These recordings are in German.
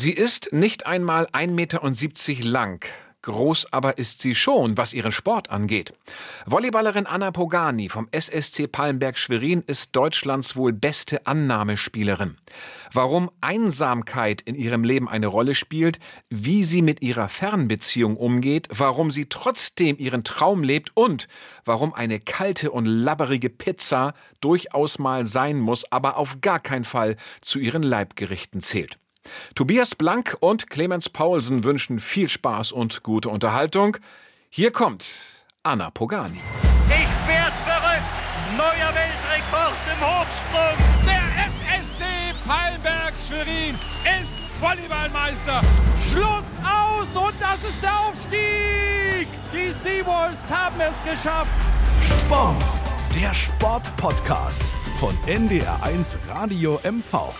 Sie ist nicht einmal 1,70 Meter lang. Groß aber ist sie schon, was ihren Sport angeht. Volleyballerin Anna Pogani vom SSC Palmberg Schwerin ist Deutschlands wohl beste Annahmespielerin. Warum Einsamkeit in ihrem Leben eine Rolle spielt, wie sie mit ihrer Fernbeziehung umgeht, warum sie trotzdem ihren Traum lebt und warum eine kalte und labberige Pizza durchaus mal sein muss, aber auf gar keinen Fall zu ihren Leibgerichten zählt. Tobias Blank und Clemens Paulsen wünschen viel Spaß und gute Unterhaltung. Hier kommt Anna Pogani. Ich werd verrückt! Neuer Weltrekord im Hochsprung! Der SSC Palmberg Schwerin ist Volleyballmeister. Schluss aus und das ist der Aufstieg. Die Seawolves haben es geschafft. Sport, der Sportpodcast von NDR1 Radio MV.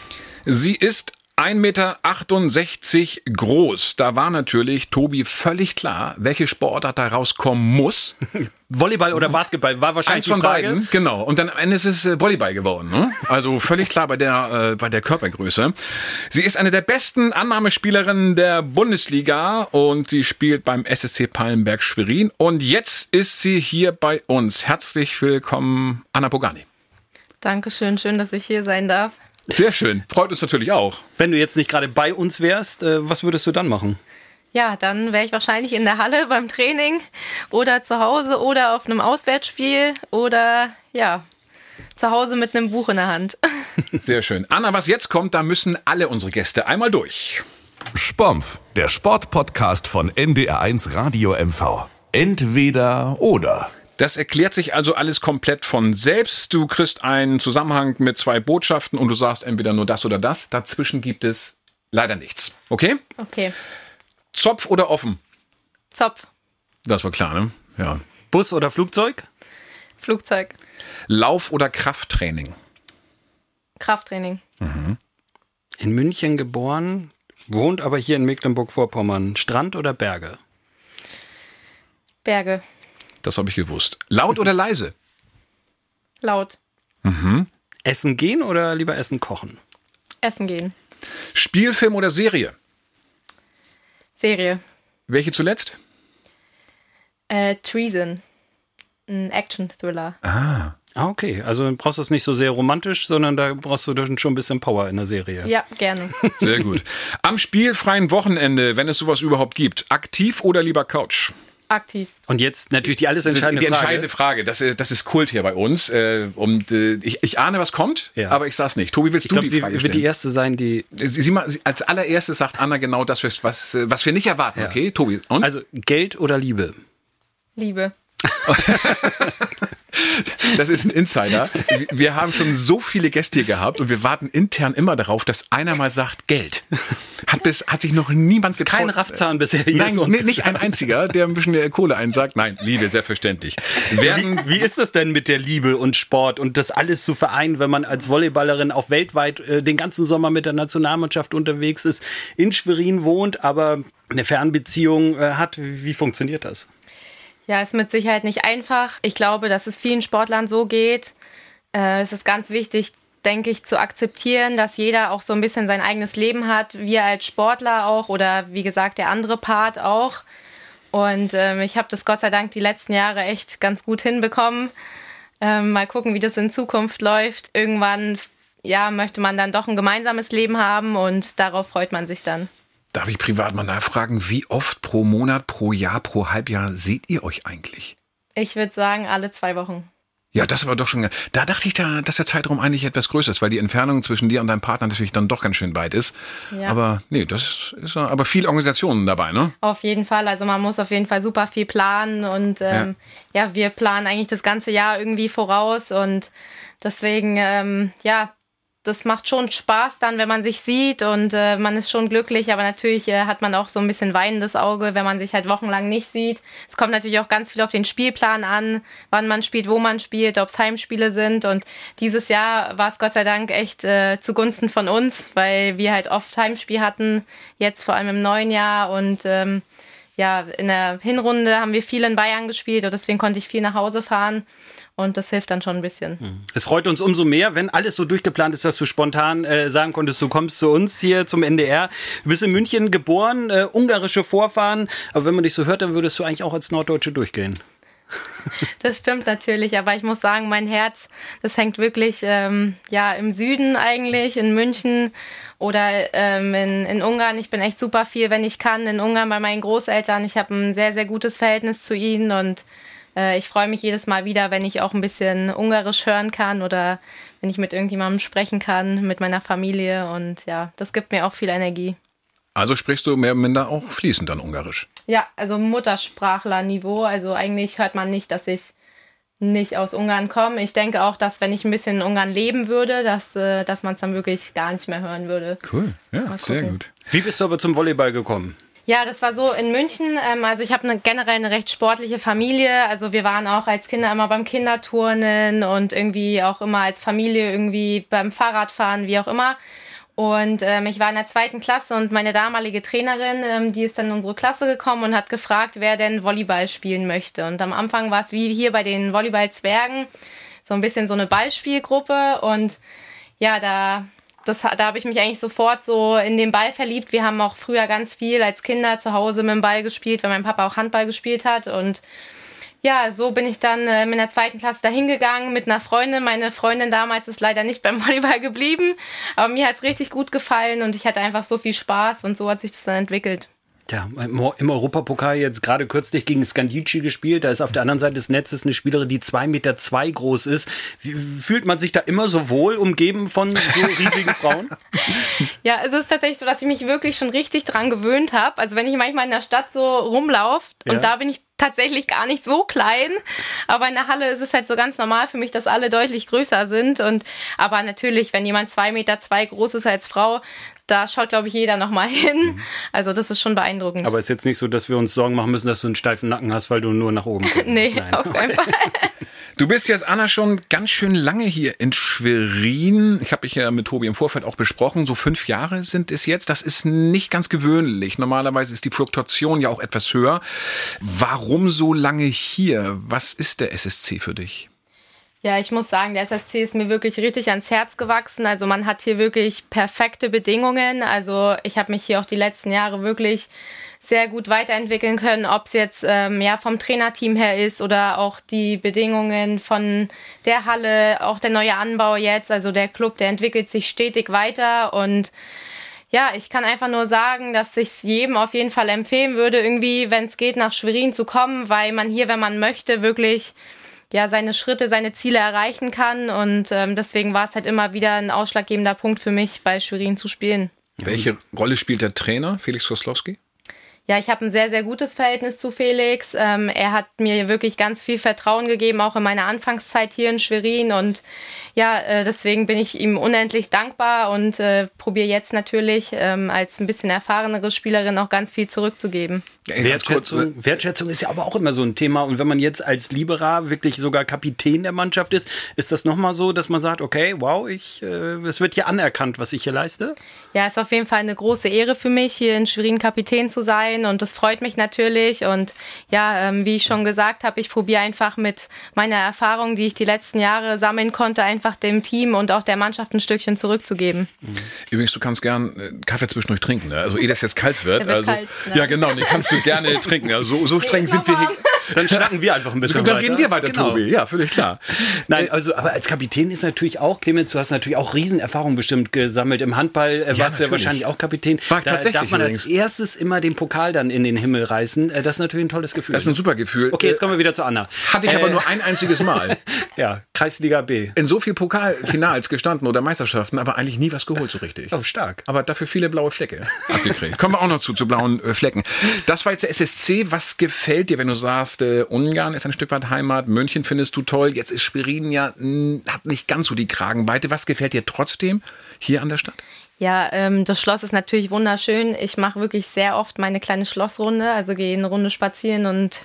Sie ist 1,68 Meter groß. Da war natürlich Tobi völlig klar, welche Sportart da rauskommen muss. Volleyball oder Basketball war wahrscheinlich Eins von die Frage. beiden, genau. Und dann am Ende ist es äh, Volleyball geworden. Ne? Also völlig klar bei der, äh, bei der Körpergröße. Sie ist eine der besten Annahmespielerinnen der Bundesliga und sie spielt beim SSC Pallenberg Schwerin. Und jetzt ist sie hier bei uns. Herzlich willkommen, Anna Pogani. Dankeschön, schön, dass ich hier sein darf. Sehr schön. Freut uns natürlich auch. Wenn du jetzt nicht gerade bei uns wärst, äh, was würdest du dann machen? Ja, dann wäre ich wahrscheinlich in der Halle beim Training oder zu Hause oder auf einem Auswärtsspiel oder ja, zu Hause mit einem Buch in der Hand. Sehr schön. Anna, was jetzt kommt, da müssen alle unsere Gäste einmal durch. Spompf, der Sportpodcast von NDR1 Radio MV. Entweder oder. Das erklärt sich also alles komplett von selbst. Du kriegst einen Zusammenhang mit zwei Botschaften und du sagst entweder nur das oder das. Dazwischen gibt es leider nichts. Okay? Okay. Zopf oder offen? Zopf. Das war klar, ne? Ja. Bus oder Flugzeug? Flugzeug. Lauf- oder Krafttraining? Krafttraining. In München geboren, wohnt aber hier in Mecklenburg-Vorpommern. Strand oder Berge? Berge. Das habe ich gewusst. Laut oder leise? Laut. Essen gehen oder lieber Essen kochen? Essen gehen. Spielfilm oder Serie? Serie. Welche zuletzt? Äh, Treason. Ein Action-Thriller. Ah, okay. Also brauchst du es nicht so sehr romantisch, sondern da brauchst du schon ein bisschen Power in der Serie. Ja, gerne. Sehr gut. Am spielfreien Wochenende, wenn es sowas überhaupt gibt, aktiv oder lieber Couch? Aktiv. Und jetzt natürlich die alles entscheidende die Frage. entscheidende Frage. Das, ist- das ist Kult hier bei uns. Äh, und äh, ich, ich ahne, was kommt, Ja. aber ich sag's nicht. Tobi, willst Ich du glaube, die sie Frage wird die stellen? erste sein, die. Sie, sie, mal- sie, als allererstes sagt Anna genau das, was, was, äh, was wir nicht erwarten. Ja. Okay, Tobi. Und? Also Geld oder Liebe? Liebe. das ist ein Insider. Wir- haben schon so viele Gäste hier gehabt und wir warten intern immer darauf, dass einer mal sagt Geld. Hat, bis, hat sich noch niemand getraut. Kein Raffzahn bisher Nein, nee, nicht ein einziger, der ein bisschen Kohle einsagt. Nein, Liebe, selbstverständlich. Werden, Wie, wie ist das denn mit der Liebe und Sport und das alles zu vereinen, wenn man als Volleyballerin auch weltweit äh, den ganzen Sommer mit der Nationalmannschaft unterwegs ist, in Schwerin wohnt, aber eine Fernbeziehung äh, hat? Wie, wie funktioniert das? Ja, ist mit Sicherheit nicht einfach. Ich glaube, dass es vielen Sportlern so geht. Äh, es ist ganz wichtig, denke ich, zu akzeptieren, dass jeder auch so ein bisschen sein eigenes Leben hat. Wir als Sportler auch oder wie gesagt der andere Part auch. Und ähm, ich habe das Gott sei Dank die letzten Jahre echt ganz gut hinbekommen. Ähm, mal gucken, wie das in Zukunft läuft. Irgendwann, ja, möchte man dann doch ein gemeinsames Leben haben und darauf freut man sich dann. Darf ich privat mal nachfragen, wie oft pro Monat, pro Jahr, pro Halbjahr seht ihr euch eigentlich? Ich würde sagen, alle zwei Wochen. Ja, das war doch schon. Da dachte ich, da, dass der Zeitraum eigentlich etwas größer ist, weil die Entfernung zwischen dir und deinem Partner natürlich dann doch ganz schön weit ist. Ja. Aber nee, das ist ja- aber viel Organisationen dabei, ne? Auf jeden Fall. Also man muss auf jeden Fall super viel planen und ähm, ja. wir planen eigentlich das ganze Jahr irgendwie voraus und deswegen, ähm, ja, das macht schon Spaß dann, wenn man sich sieht und äh, man ist schon glücklich, aber natürlich äh, hat man auch so ein bisschen weinendes Auge, wenn man sich halt wochenlang nicht sieht. Es kommt natürlich auch ganz viel auf den Spielplan an, wann man spielt, wo man spielt, ob es Heimspiele sind und dieses Jahr war es Gott sei Dank echt äh, zugunsten von uns, weil wir halt oft Heimspiel hatten, jetzt vor allem im neuen Jahr und ähm, ja, in der Hinrunde haben wir viel in Bayern gespielt und deswegen konnte ich viel nach Hause fahren. Und das hilft dann schon ein bisschen. Mhm. Es freut uns umso mehr, wenn alles so durchgeplant ist, dass du spontan äh, sagen konntest, du kommst zu uns hier zum NDR. Du bist in München geboren, äh, ungarische Vorfahren. Aber wenn man dich so hört, dann würdest du eigentlich auch als Norddeutsche durchgehen. Das stimmt natürlich, aber ich muss sagen, mein Herz, das hängt wirklich ähm, ja im Süden eigentlich, in München oder ähm, in, in Ungarn. Ich bin echt super viel, wenn ich kann, in Ungarn bei meinen Großeltern. Ich habe ein sehr, sehr gutes Verhältnis zu ihnen und äh, ich freue mich jedes Mal wieder, wenn ich auch ein bisschen Ungarisch hören kann oder wenn ich mit irgendjemandem sprechen kann, mit meiner Familie und ja, das gibt mir auch viel Energie. Also sprichst du mehr oder minder auch fließend dann Ungarisch? Ja, also Muttersprachlerniveau. Also eigentlich hört man nicht, dass ich nicht aus Ungarn komme. Ich denke auch, dass wenn ich ein bisschen in Ungarn leben würde, dass, äh, dass man es dann wirklich gar nicht mehr hören würde. Cool, ja, sehr gut. Wie bist du aber zum Volleyball gekommen? Ja, das war so in München. Ähm, also ich habe eine, generell eine recht sportliche Familie. Also wir waren auch als Kinder immer beim Kinderturnen und irgendwie auch immer als Familie irgendwie beim Fahrradfahren, wie auch immer. Und ähm, ich war in der zweiten Klasse und meine damalige Trainerin, ähm, die ist dann in unsere Klasse gekommen und hat gefragt, wer denn Volleyball spielen möchte. Und am Anfang war es wie hier bei den Volleyball-Zwergen, so ein bisschen so eine Ballspielgruppe. Und ja, da, das, da habe ich mich eigentlich sofort so in den Ball verliebt. Wir haben auch früher ganz viel als Kinder zu Hause mit dem Ball gespielt, weil mein Papa auch Handball gespielt hat. Und ja, so bin ich dann äh, in der zweiten Klasse dahin gegangen mit einer Freundin. Meine Freundin damals ist leider nicht beim Volleyball geblieben, aber mir hat es richtig gut gefallen und ich hatte einfach so viel Spaß und so hat sich das dann entwickelt. Ja, im Europapokal jetzt gerade kürzlich gegen Scandici gespielt. Da ist auf der anderen Seite des Netzes eine Spielerin, die zwei Meter zwei groß ist. Fühlt man sich da immer so wohl umgeben von so riesigen Frauen? Ja, also es ist tatsächlich so, dass ich mich wirklich schon richtig dran gewöhnt habe. Also wenn ich manchmal in der Stadt so rumlaufe ja. und da bin ich tatsächlich gar nicht so klein, aber in der Halle ist es halt so ganz normal für mich, dass alle deutlich größer sind und aber natürlich, wenn jemand zwei Meter zwei groß ist als Frau, da schaut, glaube ich, jeder nochmal hin. Mhm. Also das ist schon beeindruckend. Aber es ist jetzt nicht so, dass wir uns Sorgen machen müssen, dass du einen steifen Nacken hast, weil du nur nach oben kommst. nee, Nein. auf keinen Fall. Du bist jetzt, Anna, schon ganz schön lange hier in Schwerin. Ich habe mich ja mit Tobi im Vorfeld auch besprochen. So fünf Jahre sind es jetzt. Das ist nicht ganz gewöhnlich. Normalerweise ist die Fluktuation ja auch etwas höher. Warum so lange hier? Was ist der SSC für dich? Ja, ich muss sagen, der SSC ist mir wirklich richtig ans Herz gewachsen. Also man hat hier wirklich perfekte Bedingungen. Also ich habe mich hier auch die letzten Jahre wirklich sehr gut weiterentwickeln können, ob es jetzt ähm, ja vom Trainerteam her ist oder auch die Bedingungen von der Halle, auch der neue Anbau jetzt. Also der Club, der entwickelt sich stetig weiter und ja, ich kann einfach nur sagen, dass ich es jedem auf jeden Fall empfehlen würde, irgendwie, wenn es geht, nach Schwerin zu kommen, weil man hier, wenn man möchte, wirklich ja, seine Schritte, seine Ziele erreichen kann. Und ähm, deswegen war es halt immer wieder ein ausschlaggebender Punkt für mich, bei Schwerin zu spielen. Welche Rolle spielt der Trainer, Felix Koslowski? Ja, ich habe ein sehr, sehr gutes Verhältnis zu Felix. Ähm, er hat mir wirklich ganz viel Vertrauen gegeben, auch in meiner Anfangszeit hier in Schwerin. Und ja, äh, deswegen bin ich ihm unendlich dankbar und äh, probiere jetzt natürlich ähm, als ein bisschen erfahrenere Spielerin auch ganz viel zurückzugeben. Wertschätzung, Wertschätzung ist ja aber auch immer so ein Thema. Und wenn man jetzt als Liberer wirklich sogar Kapitän der Mannschaft ist, ist das nochmal so, dass man sagt, okay, wow, ich, äh, es wird hier anerkannt, was ich hier leiste? Ja, ist auf jeden Fall eine große Ehre für mich, hier in Schwerin Kapitän zu sein. Und das freut mich natürlich. Und ja, ähm, wie ich schon gesagt habe, ich probiere einfach mit meiner Erfahrung, die ich die letzten Jahre sammeln konnte, einfach dem Team und auch der Mannschaft ein Stückchen zurückzugeben. Übrigens, du kannst gern äh, Kaffee zwischendurch trinken. Ne? Also, ehe das jetzt kalt wird. wird also, kalt, ne? Ja, genau, den kannst du gerne trinken. Also so, so streng sind wir hier. Dann schnacken wir einfach ein bisschen Dann weiter. reden wir weiter, genau. Tobi. Ja, völlig klar. Nein, also aber als Kapitän ist natürlich auch, Clemens, du hast natürlich auch Riesenerfahrung bestimmt gesammelt. Im Handball äh, ja, warst du ja wahrscheinlich auch Kapitän. War da tatsächlich darf man übrigens. als erstes immer den Pokal dann in den Himmel reißen. Äh, das ist natürlich ein tolles Gefühl. Das ist ein super Gefühl. Okay, jetzt kommen wir wieder zu Anna. Hatte ich äh, aber nur ein einziges Mal. ja, Kreisliga B. In so viel Pokalfinals gestanden oder Meisterschaften, aber eigentlich nie was geholt so richtig. Oh, stark. Aber dafür viele blaue Flecke abgekriegt. Kommen wir auch noch zu, zu blauen äh, Flecken. Das war jetzt der SSC. Was gefällt dir, wenn du sagst, äh, Ungarn ist ein Stück weit Heimat, München findest du toll, jetzt ist Schwerin ja, mh, hat nicht ganz so die Kragenweite. Was gefällt dir trotzdem hier an der Stadt? Ja, ähm, das Schloss ist natürlich wunderschön. Ich mache wirklich sehr oft meine kleine Schlossrunde, also gehe eine Runde spazieren und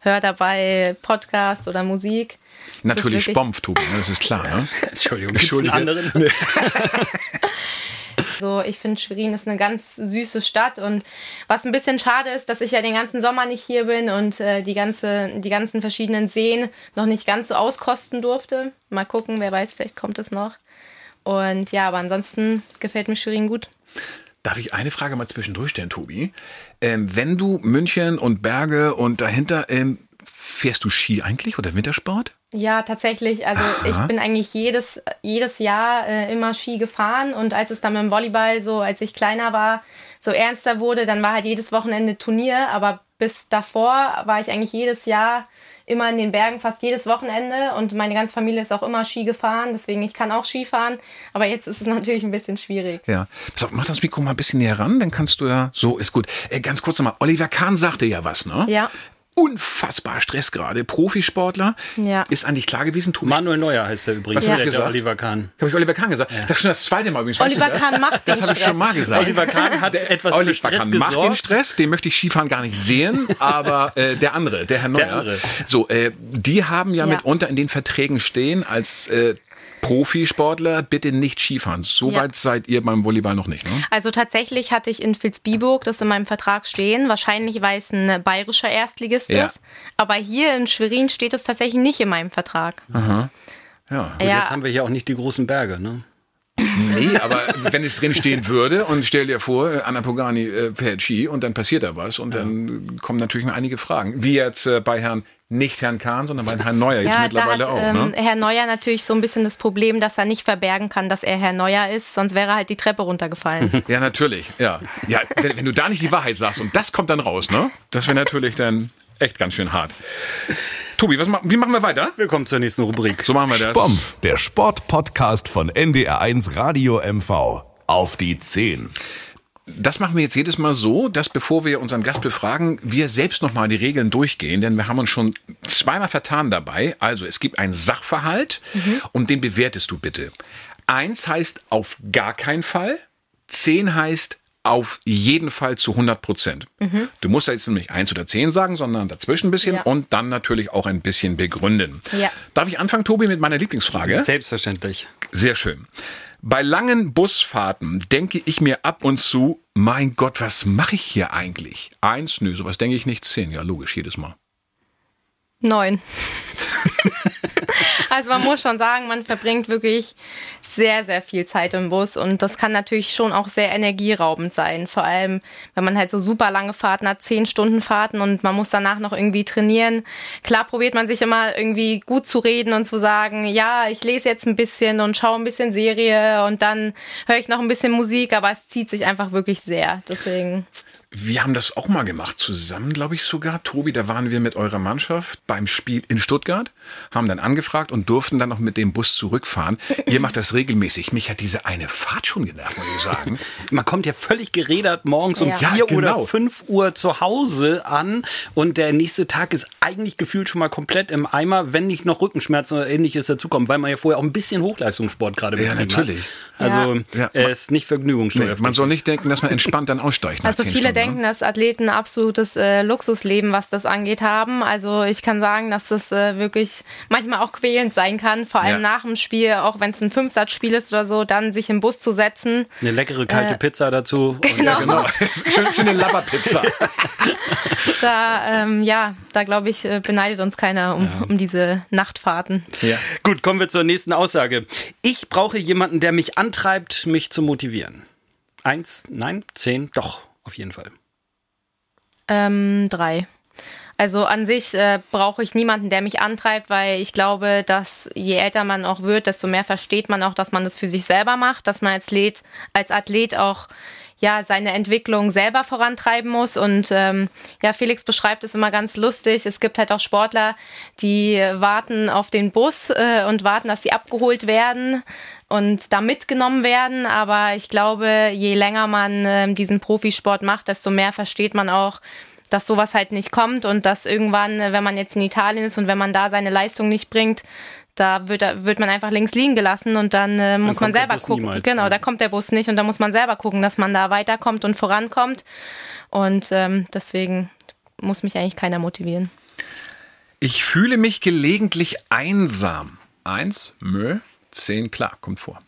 höre dabei Podcast oder Musik. Natürlich Spompf, Tobi, ne? das ist klar. Ne? Entschuldigung, Entschuldigung. anderen? So, ich finde Schwerin ist eine ganz süße Stadt und was ein bisschen schade ist, dass ich ja den ganzen Sommer nicht hier bin und äh, die, ganze, die ganzen verschiedenen Seen noch nicht ganz so auskosten durfte. Mal gucken, wer weiß, vielleicht kommt es noch. Und ja, aber ansonsten gefällt mir Schwerin gut. Darf ich eine Frage mal zwischendurch stellen, Tobi? Ähm, wenn du München und Berge und dahinter, ähm, fährst du Ski eigentlich oder Wintersport? Ja, tatsächlich. Also Aha. ich bin eigentlich jedes, jedes Jahr äh, immer Ski gefahren und als es dann mit dem Volleyball so, als ich kleiner war, so ernster wurde, dann war halt jedes Wochenende Turnier, aber bis davor war ich eigentlich jedes Jahr immer in den Bergen, fast jedes Wochenende und meine ganze Familie ist auch immer Ski gefahren, deswegen ich kann auch Ski fahren, aber jetzt ist es natürlich ein bisschen schwierig. Ja, Pass auf, mach das Mikro mal ein bisschen näher ran, dann kannst du ja, so ist gut. Äh, ganz kurz nochmal, Oliver Kahn sagte ja was, ne? Ja unfassbar Stress gerade. Profisportler. Ja. Ist eigentlich klar gewesen. Tobi Manuel Neuer heißt er übrigens. Was ja. habe ich gesagt? Oliver Kahn. Habe ich Oliver Kahn gesagt? Ja. Das ist schon das zweite Mal übrigens. Oliver Kahn macht das. Das habe ich schon mal gesagt. Oliver Kahn hat etwas Oliver für Stress Kahn gesorgt. macht den Stress. Den möchte ich Skifahren gar nicht sehen. aber äh, der andere, der Herr Neuer. Der andere. So, äh, die haben ja, ja, mitunter in den Verträgen stehen als äh, Profisportler bitte nicht Skifahren. So ja. weit seid ihr beim Volleyball noch nicht. Ne? Also tatsächlich hatte ich in Vilsbiburg das in meinem Vertrag stehen. Wahrscheinlich, weil es ein bayerischer Erstligist ja. ist. Aber hier in Schwerin steht es tatsächlich nicht in meinem Vertrag. Aha. Ja. Und ja. jetzt haben wir hier auch nicht die großen Berge, ne? Nee, aber wenn es drin stehen würde und stell dir vor, Anna Pogani äh, fährt Ski und dann passiert da was und ja. dann kommen natürlich noch einige Fragen. Wie jetzt äh, bei Herrn, nicht Herrn Kahn, sondern bei Herrn Neuer jetzt ja, mittlerweile da hat, auch. Ne? Ähm, Herr Neuer natürlich so ein bisschen das Problem, dass er nicht verbergen kann, dass er Herr Neuer ist, sonst wäre halt die Treppe runtergefallen. ja, natürlich, ja. Ja, wenn, wenn du da nicht die Wahrheit sagst und das kommt dann raus, ne? Das wäre natürlich dann echt ganz schön hart. Tobi, was, wie machen wir weiter? Wir kommen zur nächsten Rubrik. So machen wir das. Spompf, der Sportpodcast von NDR1 Radio MV. Auf die 10. Das machen wir jetzt jedes Mal so, dass bevor wir unseren Gast befragen, wir selbst nochmal die Regeln durchgehen, denn wir haben uns schon zweimal vertan dabei. Also es gibt einen Sachverhalt mhm. und den bewertest du bitte. Eins heißt auf gar keinen Fall, zehn heißt auf jeden Fall zu 100 Prozent. Mhm. Du musst ja jetzt nämlich eins oder zehn sagen, sondern dazwischen ein bisschen ja. und dann natürlich auch ein bisschen begründen. Ja. Darf ich anfangen, Tobi, mit meiner Lieblingsfrage? Selbstverständlich. Sehr schön. Bei langen Busfahrten denke ich mir ab und zu, mein Gott, was mache ich hier eigentlich? Eins, nö, sowas denke ich nicht. Zehn, ja, logisch, jedes Mal. Neun. also man muss schon sagen, man verbringt wirklich sehr, sehr viel Zeit im Bus und das kann natürlich schon auch sehr energieraubend sein. Vor allem, wenn man halt so super lange Fahrten hat, zehn Stunden Fahrten und man muss danach noch irgendwie trainieren. Klar probiert man sich immer irgendwie gut zu reden und zu sagen, ja, ich lese jetzt ein bisschen und schaue ein bisschen Serie und dann höre ich noch ein bisschen Musik, aber es zieht sich einfach wirklich sehr. Deswegen. Wir haben das auch mal gemacht, zusammen, glaube ich sogar. Tobi, da waren wir mit eurer Mannschaft beim Spiel in Stuttgart, haben dann angefragt und durften dann noch mit dem Bus zurückfahren. Ihr macht das regelmäßig. Mich hat diese eine Fahrt schon genervt, muss ich sagen. Man kommt ja völlig gerädert morgens um ja. vier ja, genau. oder fünf Uhr zu Hause an und der nächste Tag ist eigentlich gefühlt schon mal komplett im Eimer, wenn nicht noch Rückenschmerzen oder ähnliches dazukommen, weil man ja vorher auch ein bisschen Hochleistungssport gerade Ja, natürlich. Hat. Also ja. es ist nicht vergnügungssteuerpflichtig. Nee, man soll nicht denken, dass man entspannt dann aussteigt. Also viele Stunden, denken, dass Athleten ein absolutes äh, Luxusleben, was das angeht, haben. Also ich kann sagen, dass das äh, wirklich manchmal auch quälend sein kann, vor allem ja. nach dem Spiel, auch wenn es ein Fünfsatzspiel ist oder so, dann sich im Bus zu setzen. Eine leckere kalte äh, Pizza dazu. Genau. Ja, genau. Schöne, schöne Labberpizza. da, ähm, ja, da glaube ich, äh, beneidet uns keiner um, ja. um diese Nachtfahrten. Ja. Gut, kommen wir zur nächsten Aussage. Ich brauche jemanden, der mich antreibt, mich zu motivieren. Eins, nein, zehn, doch, auf jeden Fall. Ähm, drei. Also an sich äh, brauche ich niemanden, der mich antreibt, weil ich glaube, dass je älter man auch wird, desto mehr versteht man auch, dass man das für sich selber macht, dass man als Athlet, als Athlet auch ja seine Entwicklung selber vorantreiben muss. Und ähm, ja, Felix beschreibt es immer ganz lustig. Es gibt halt auch Sportler, die warten auf den Bus äh, und warten, dass sie abgeholt werden und da mitgenommen werden. Aber ich glaube, je länger man äh, diesen Profisport macht, desto mehr versteht man auch, dass sowas halt nicht kommt und dass irgendwann, äh, wenn man jetzt in Italien ist und wenn man da seine Leistung nicht bringt, da wird, wird man einfach links liegen gelassen und dann, äh, muss man selber gucken. Genau, da kommt der Bus nicht und da muss man selber gucken, dass man da weiterkommt und vorankommt. Und ähm, deswegen muss mich eigentlich keiner motivieren. Ich fühle mich gelegentlich einsam. Eins, Mö, zehn, klar, kommt vor.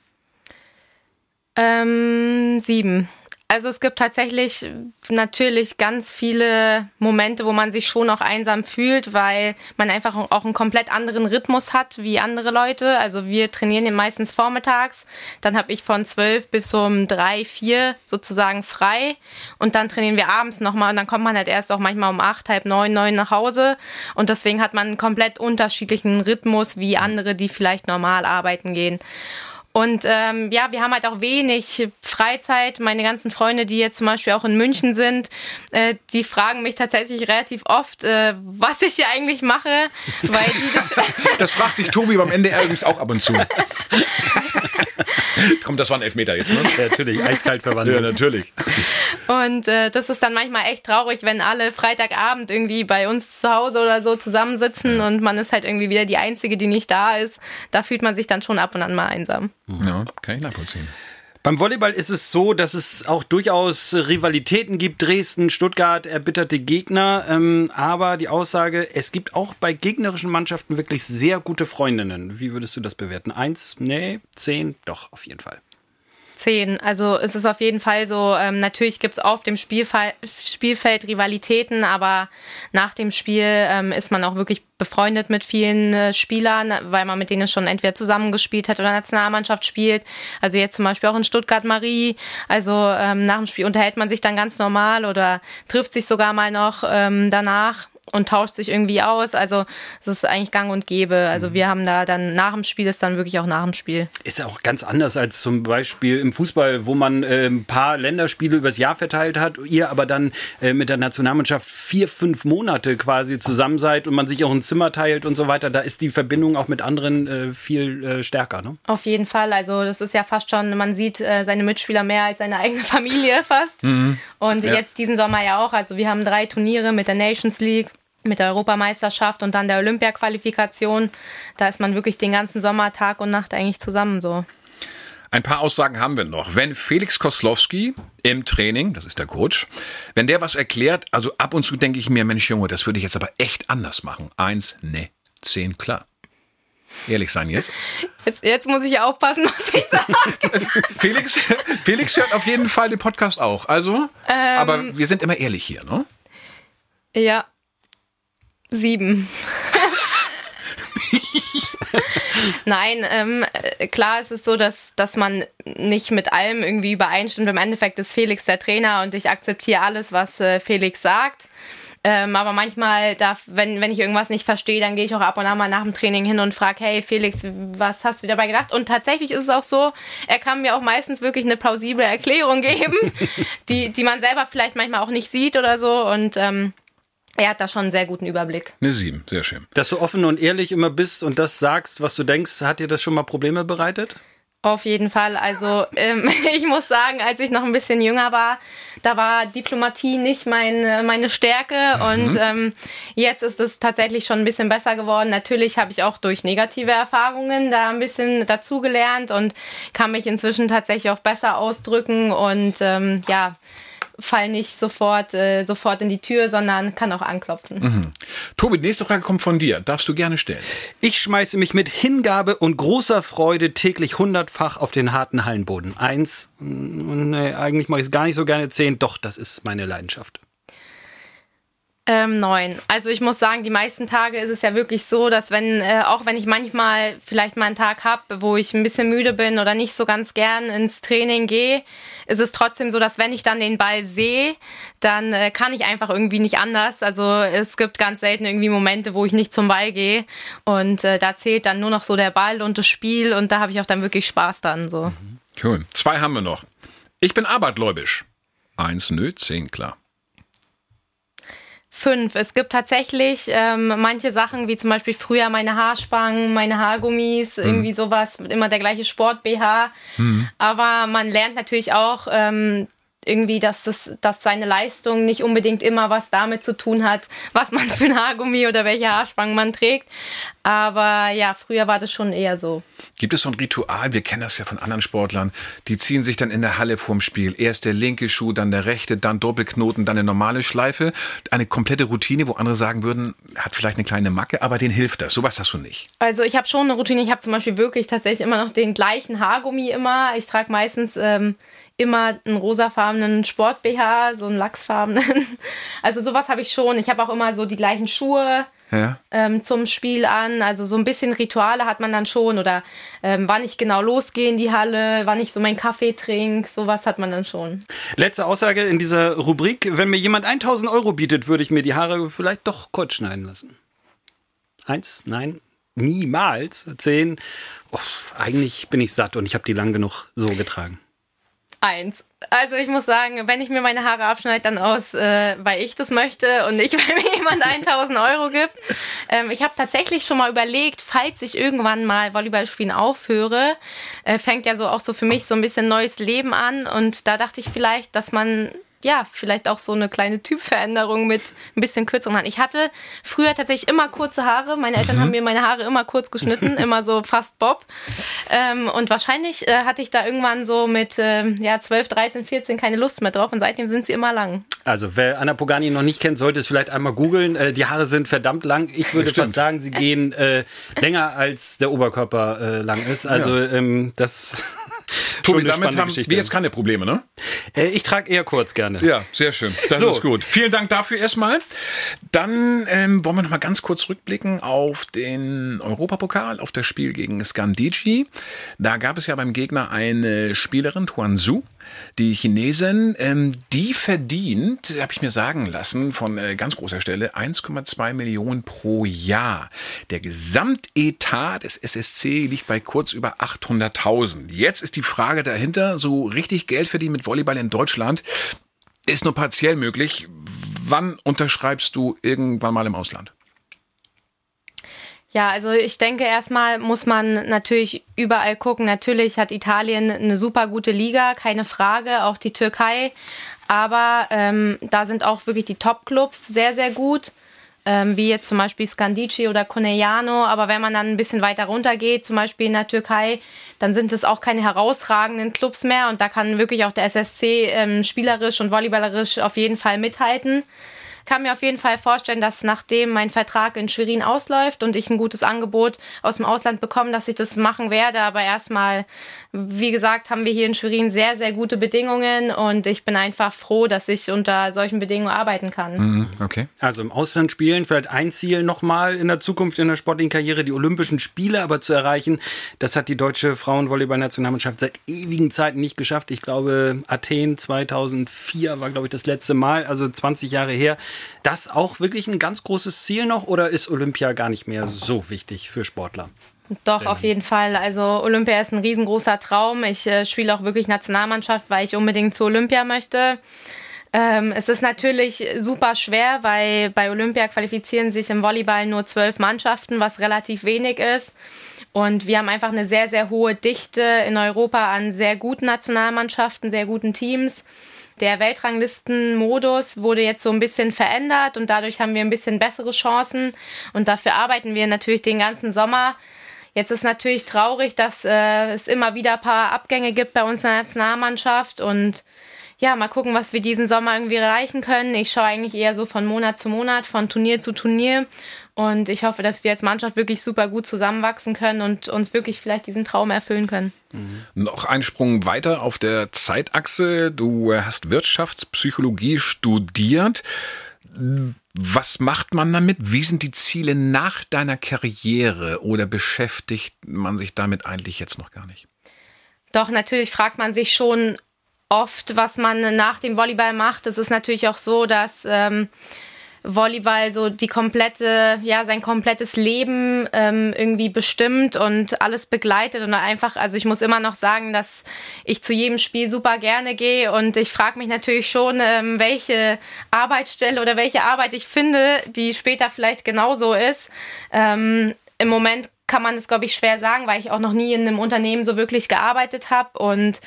Ähm, sieben. Also es gibt tatsächlich natürlich ganz viele Momente, wo man sich schon auch einsam fühlt, weil man einfach auch einen komplett anderen Rhythmus hat wie andere Leute. Also wir trainieren ja meistens vormittags, dann habe ich von zwölf bis um drei, vier sozusagen frei und dann trainieren wir abends nochmal und dann kommt man halt erst auch manchmal um acht, halb neun, neun nach Hause und deswegen hat man einen komplett unterschiedlichen Rhythmus wie andere, die vielleicht normal arbeiten gehen. Und ähm, ja, wir haben halt auch wenig Freizeit. Meine ganzen Freunde, die jetzt zum Beispiel auch in München sind, äh, die fragen mich tatsächlich relativ oft, äh, was ich hier eigentlich mache. Weil die das, das fragt sich Tobi beim NDR übrigens auch ab und zu. Komm, das war ein Elfmeter jetzt, ne? Ja, natürlich, eiskalt verwandelt. Ja, natürlich. Und äh, das ist dann manchmal echt traurig, wenn alle Freitagabend irgendwie bei uns zu Hause oder so zusammensitzen und man ist halt irgendwie wieder die Einzige, die nicht da ist. Da fühlt man sich dann schon ab und an mal einsam. Ja, kann ich nachvollziehen. Beim Volleyball ist es so, dass es auch durchaus Rivalitäten gibt. Dresden, Stuttgart, erbitterte Gegner. Ähm, aber die Aussage, es gibt auch bei gegnerischen Mannschaften wirklich sehr gute Freundinnen. Wie würdest du das bewerten? Eins? Nee, zehn? Doch, auf jeden Fall. 10. Also es ist auf jeden Fall so, ähm, natürlich gibt es auf dem Spielfall, Spielfeld Rivalitäten, aber nach dem Spiel ähm, ist man auch wirklich befreundet mit vielen äh, Spielern, weil man mit denen schon entweder zusammengespielt hat oder Nationalmannschaft spielt. Also jetzt zum Beispiel auch in Stuttgart Marie. Also ähm, nach dem Spiel unterhält man sich dann ganz normal oder trifft sich sogar mal noch ähm, danach und tauscht sich irgendwie aus. Also es ist eigentlich gang und gäbe. Also wir haben da dann nach dem Spiel ist dann wirklich auch nach dem Spiel. Ist ja auch ganz anders als zum Beispiel im Fußball, wo man äh, ein paar Länderspiele übers Jahr verteilt hat, ihr aber dann äh, mit der Nationalmannschaft vier, fünf Monate quasi zusammen seid und man sich auch ein Zimmer teilt und so weiter. Da ist die Verbindung auch mit anderen äh, viel äh, stärker. Ne? Auf jeden Fall. Also das ist ja fast schon, man sieht äh, seine Mitspieler mehr als seine eigene Familie fast. Mhm. Und ja. jetzt diesen Sommer ja auch. Also wir haben drei Turniere mit der Nations League mit der Europameisterschaft und dann der Olympia-Qualifikation. Da ist man wirklich den ganzen Sommer, Tag und Nacht eigentlich zusammen so. Ein paar Aussagen haben wir noch. Wenn Felix Koslowski im Training, das ist der Coach, wenn der was erklärt, also ab und zu denke ich mir, Mensch Junge, das würde ich jetzt aber echt anders machen. Eins, ne, zehn, klar. Ehrlich sein jetzt. Jetzt, jetzt muss ich aufpassen, was ich sage. Felix, Felix hört auf jeden Fall den Podcast auch. Also, ähm, aber wir sind immer ehrlich hier, ne? Ja, Sieben. Nein, ähm, äh, klar ist es so, dass, dass man nicht mit allem irgendwie übereinstimmt. Im Endeffekt ist Felix der Trainer und ich akzeptiere alles, was äh, Felix sagt. Ähm, aber manchmal darf, wenn, wenn ich irgendwas nicht verstehe, dann gehe ich auch ab und an mal nach dem Training hin und frage, hey Felix, was hast du dabei gedacht? Und tatsächlich ist es auch so, er kann mir auch meistens wirklich eine plausible Erklärung geben, die, die man selber vielleicht manchmal auch nicht sieht oder so. Und ähm, er hat da schon einen sehr guten Überblick. Eine sieben, sehr schön. Dass du offen und ehrlich immer bist und das sagst, was du denkst, hat dir das schon mal Probleme bereitet? Auf jeden Fall. Also ähm, ich muss sagen, als ich noch ein bisschen jünger war, da war Diplomatie nicht mein, meine Stärke mhm. und ähm, jetzt ist es tatsächlich schon ein bisschen besser geworden. Natürlich habe ich auch durch negative Erfahrungen da ein bisschen dazugelernt und kann mich inzwischen tatsächlich auch besser ausdrücken und ähm, ja, fall nicht sofort, äh, sofort in die Tür, sondern kann auch anklopfen. Mhm. Tobi, die nächste Frage kommt von dir. Darfst du gerne stellen. Ich schmeiße mich mit Hingabe und großer Freude täglich hundertfach auf den harten Hallenboden. Eins, nee, eigentlich mache ich es gar nicht so gerne. Zehn, doch, das ist meine Leidenschaft. Ähm, neun. Also ich muss sagen, die meisten Tage ist es ja wirklich so, dass wenn, äh, auch wenn ich manchmal vielleicht mal einen Tag habe, wo ich ein bisschen müde bin oder nicht so ganz gern ins Training gehe, ist es trotzdem so, dass wenn ich dann den Ball sehe, dann äh, kann ich einfach irgendwie nicht anders. Also es gibt ganz selten irgendwie Momente, wo ich nicht zum Ball gehe und äh, da zählt dann nur noch so der Ball und das Spiel und da habe ich auch dann wirklich Spaß dann so. Cool. Zwei haben wir noch. Ich bin abergläubisch. Eins, nö, zehn, klar. Fünf. Es gibt tatsächlich ähm, manche Sachen, wie zum Beispiel früher meine Haarspangen, meine Haargummis, mhm. irgendwie sowas, immer der gleiche Sport-BH. Mhm. Aber man lernt natürlich auch, ähm, irgendwie, dass, das, dass seine Leistung nicht unbedingt immer was damit zu tun hat, was man für ein Haargummi oder welche Haarspangen man trägt. Aber ja, früher war das schon eher so. Gibt es so ein Ritual? Wir kennen das ja von anderen Sportlern. Die ziehen sich dann in der Halle vorm Spiel. Erst der linke Schuh, dann der rechte, dann Doppelknoten, dann eine normale Schleife. Eine komplette Routine, wo andere sagen würden, hat vielleicht eine kleine Macke, aber denen hilft das. Sowas hast du nicht. Also ich habe schon eine Routine. Ich habe zum Beispiel wirklich tatsächlich immer noch den gleichen Haargummi immer. Ich trage meistens ähm, immer einen rosafarbenen Sport-BH, so einen lachsfarbenen. Also sowas habe ich schon. Ich habe auch immer so die gleichen Schuhe ja. ähm, zum Spiel an. Also so ein bisschen Rituale hat man dann schon. Oder ähm, wann ich genau losgehe in die Halle, wann ich so meinen Kaffee trinke, sowas hat man dann schon. Letzte Aussage in dieser Rubrik. Wenn mir jemand 1000 Euro bietet, würde ich mir die Haare vielleicht doch kurz schneiden lassen. Eins? Nein? Niemals. Zehn? Oh, eigentlich bin ich satt und ich habe die lang genug so getragen. Eins. Also ich muss sagen, wenn ich mir meine Haare abschneide, dann aus, äh, weil ich das möchte und nicht, weil mir jemand 1000 Euro gibt. Ähm, ich habe tatsächlich schon mal überlegt, falls ich irgendwann mal Volleyball spielen aufhöre, äh, fängt ja so auch so für mich so ein bisschen neues Leben an und da dachte ich vielleicht, dass man ja, vielleicht auch so eine kleine Typveränderung mit ein bisschen kürzeren Haaren. Ich hatte früher tatsächlich immer kurze Haare. Meine Eltern mhm. haben mir meine Haare immer kurz geschnitten, immer so fast Bob. Ähm, und wahrscheinlich äh, hatte ich da irgendwann so mit äh, ja, 12, 13, 14 keine Lust mehr drauf und seitdem sind sie immer lang. Also, wer Anna Pogani noch nicht kennt, sollte es vielleicht einmal googeln. Äh, die Haare sind verdammt lang. Ich würde fast sagen, sie gehen äh, länger als der Oberkörper äh, lang ist. Also, ja. ähm, das. Tobi, damit haben wir jetzt keine Probleme, ne? Äh, ich trage eher kurz gerne. Ja, sehr schön. Das so. ist gut. Vielen Dank dafür erstmal. Dann ähm, wollen wir noch mal ganz kurz rückblicken auf den Europapokal, auf das Spiel gegen Scandigi. Da gab es ja beim Gegner eine Spielerin, Tuan Su, die Chinesin, ähm, die verdient, habe ich mir sagen lassen, von äh, ganz großer Stelle 1,2 Millionen pro Jahr. Der Gesamtetat des SSC liegt bei kurz über 800.000. Jetzt ist die Frage dahinter, so richtig Geld verdienen mit Volleyball in Deutschland ist nur partiell möglich. Wann unterschreibst du irgendwann mal im Ausland? Ja, also ich denke erstmal muss man natürlich überall gucken. Natürlich hat Italien eine super gute Liga, keine Frage, auch die Türkei. Aber ähm, da sind auch wirklich die Top-Clubs sehr, sehr gut. Ähm, wie jetzt zum Beispiel Scandici oder Conegliano. Aber wenn man dann ein bisschen weiter runter geht, zum Beispiel in der Türkei, dann sind es auch keine herausragenden Clubs mehr. Und da kann wirklich auch der SSC ähm, spielerisch und volleyballerisch auf jeden Fall mithalten kann mir auf jeden Fall vorstellen, dass nachdem mein Vertrag in Schwerin ausläuft und ich ein gutes Angebot aus dem Ausland bekomme, dass ich das machen werde. Aber erstmal, wie gesagt, haben wir hier in Schwerin sehr, sehr gute Bedingungen und ich bin einfach froh, dass ich unter solchen Bedingungen arbeiten kann. Mhm, okay. Also im Ausland spielen, vielleicht ein Ziel nochmal in der Zukunft in der sportlichen Karriere, die Olympischen Spiele aber zu erreichen. Das hat die deutsche Frauenvolleyball-Nationalmannschaft seit ewigen Zeiten nicht geschafft. Ich glaube, Athen 2004 war, glaube ich, das letzte Mal, also 20 Jahre her das auch wirklich ein ganz großes Ziel noch oder ist Olympia gar nicht mehr so wichtig für Sportler? Doch, auf jeden Fall. Also Olympia ist ein riesengroßer Traum. Ich äh, spiele auch wirklich Nationalmannschaft, weil ich unbedingt zu Olympia möchte. Ähm, es ist natürlich super schwer, weil bei Olympia qualifizieren sich im Volleyball nur zwölf Mannschaften, was relativ wenig ist. Und wir haben einfach eine sehr, sehr hohe Dichte in Europa an sehr guten Nationalmannschaften, sehr guten Teams. Der Weltranglistenmodus wurde jetzt so ein bisschen verändert und dadurch haben wir ein bisschen bessere Chancen und dafür arbeiten wir natürlich den ganzen Sommer. Jetzt ist natürlich traurig, dass äh, es immer wieder ein paar Abgänge gibt bei uns in der Nationalmannschaft und ja, mal gucken, was wir diesen Sommer irgendwie erreichen können. Ich schaue eigentlich eher so von Monat zu Monat, von Turnier zu Turnier und ich hoffe, dass wir als Mannschaft wirklich super gut zusammenwachsen können und uns wirklich vielleicht diesen Traum erfüllen können. Mhm. Noch ein Sprung weiter auf der Zeitachse. Du hast Wirtschaftspsychologie studiert. Was macht man damit? Wie sind die Ziele nach deiner Karriere oder beschäftigt man sich damit eigentlich jetzt noch gar nicht? Doch, natürlich fragt man sich schon oft, was man nach dem Volleyball macht. Es ist natürlich auch so, dass ähm, Volleyball so die komplette, ja, sein komplettes Leben ähm, irgendwie bestimmt und alles begleitet und einfach, also ich muss immer noch sagen, dass ich zu jedem Spiel super gerne gehe und ich frage mich natürlich schon, ähm, welche Arbeitsstelle oder welche Arbeit ich finde, die später vielleicht genauso ist. Ähm, Im Moment kann man es, glaube ich, schwer sagen, weil ich auch noch nie in einem Unternehmen so wirklich gearbeitet habe und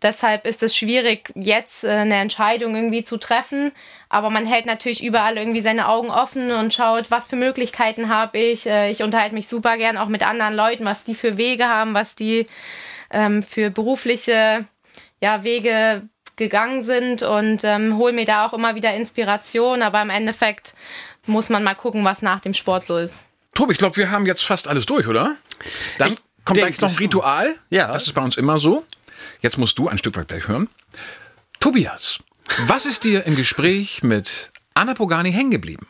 Deshalb ist es schwierig, jetzt äh, eine Entscheidung irgendwie zu treffen. Aber man hält natürlich überall irgendwie seine Augen offen und schaut, was für Möglichkeiten habe ich. Äh, ich unterhalte mich super gern auch mit anderen Leuten, was die für Wege haben, was die ähm, für berufliche ja, Wege gegangen sind und ähm, hole mir da auch immer wieder Inspiration. Aber im Endeffekt muss man mal gucken, was nach dem Sport so ist. Tobi, ich glaube, wir haben jetzt fast alles durch, oder? Dann ich kommt gleich noch ein Ritual. Ja. Das ist bei uns immer so. Jetzt musst du ein Stück weit gleich hören. Tobias, was ist dir im Gespräch mit Anna Pogani hängen geblieben?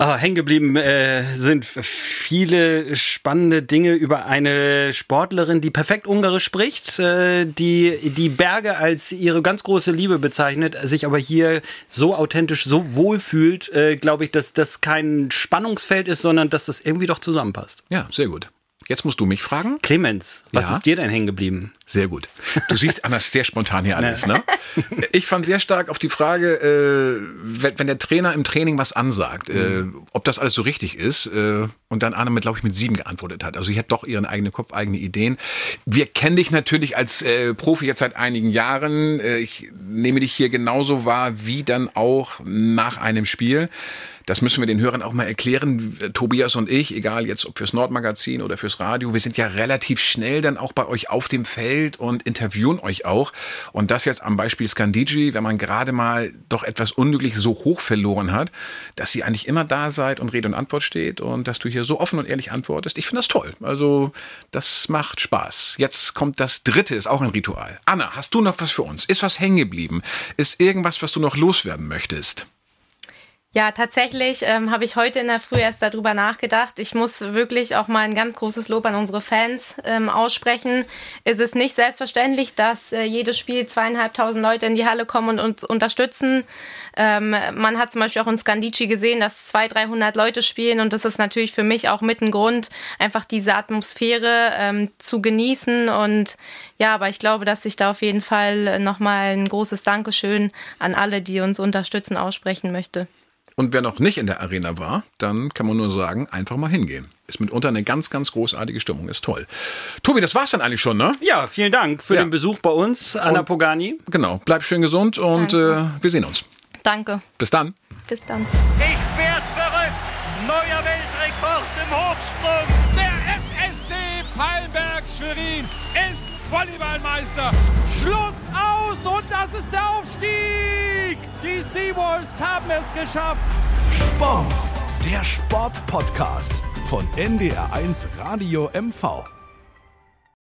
Ah, hängen geblieben äh, sind viele spannende Dinge über eine Sportlerin, die perfekt Ungarisch spricht, äh, die die Berge als ihre ganz große Liebe bezeichnet, sich aber hier so authentisch, so wohl fühlt, äh, glaube ich, dass das kein Spannungsfeld ist, sondern dass das irgendwie doch zusammenpasst. Ja, sehr gut. Jetzt musst du mich fragen. Clemens, was ja? ist dir denn hängen geblieben? Sehr gut. Du siehst anders sehr spontan hier alles, ne? Ich fand sehr stark auf die Frage, äh, wenn, wenn, der Trainer im Training was ansagt, äh, ob das alles so richtig ist. Äh, und dann Anne mit, glaube ich, mit sieben geantwortet hat. Also sie hat doch ihren eigenen Kopf, eigene Ideen. Wir kennen dich natürlich als Profi jetzt seit einigen Jahren. Ich nehme dich hier genauso wahr wie dann auch nach einem Spiel. Das müssen wir den Hörern auch mal erklären. Tobias und ich, egal jetzt ob fürs Nordmagazin oder fürs Radio, wir sind ja relativ schnell dann auch bei euch auf dem Feld und interviewen euch auch. Und das jetzt am Beispiel Scandigi, wenn man gerade mal doch etwas unglücklich so hoch verloren hat, dass ihr eigentlich immer da seid und Rede und Antwort steht und dass du hier so offen und ehrlich antwortest. Ich finde das toll. Also das macht Spaß. Jetzt kommt das dritte, ist auch ein Ritual. Anna, hast du noch was für uns? Ist was hängen geblieben? Ist irgendwas, was du noch loswerden möchtest? Ja, tatsächlich ähm, habe ich heute in der Früh erst darüber nachgedacht. Ich muss wirklich auch mal ein ganz großes Lob an unsere Fans ähm, aussprechen. Es ist nicht selbstverständlich, dass äh, jedes Spiel zweieinhalbtausend Leute in die Halle kommen und uns unterstützen. Ähm, man hat zum Beispiel auch in Scandici gesehen, dass zwei, dreihundert Leute spielen und das ist natürlich für mich auch mit ein Grund, einfach diese Atmosphäre ähm, zu genießen. Und ja, aber ich glaube, dass ich da auf jeden Fall nochmal ein großes Dankeschön an alle, die uns unterstützen, aussprechen möchte. Und wer noch nicht in der Arena war, dann kann man nur sagen, einfach mal hingehen. Ist mitunter eine ganz, ganz großartige Stimmung, ist toll. Tobi, das war's dann eigentlich schon, ne? Ja, vielen Dank für ja. den Besuch bei uns, Anna und, Pogani. Genau, bleib schön gesund und äh, wir sehen uns. Danke. Bis dann. Bis dann. Ich werd Volleyballmeister. Schluss aus und das ist der Aufstieg. Die Seawolves haben es geschafft. Sport, der Sportpodcast von NDR1 Radio MV.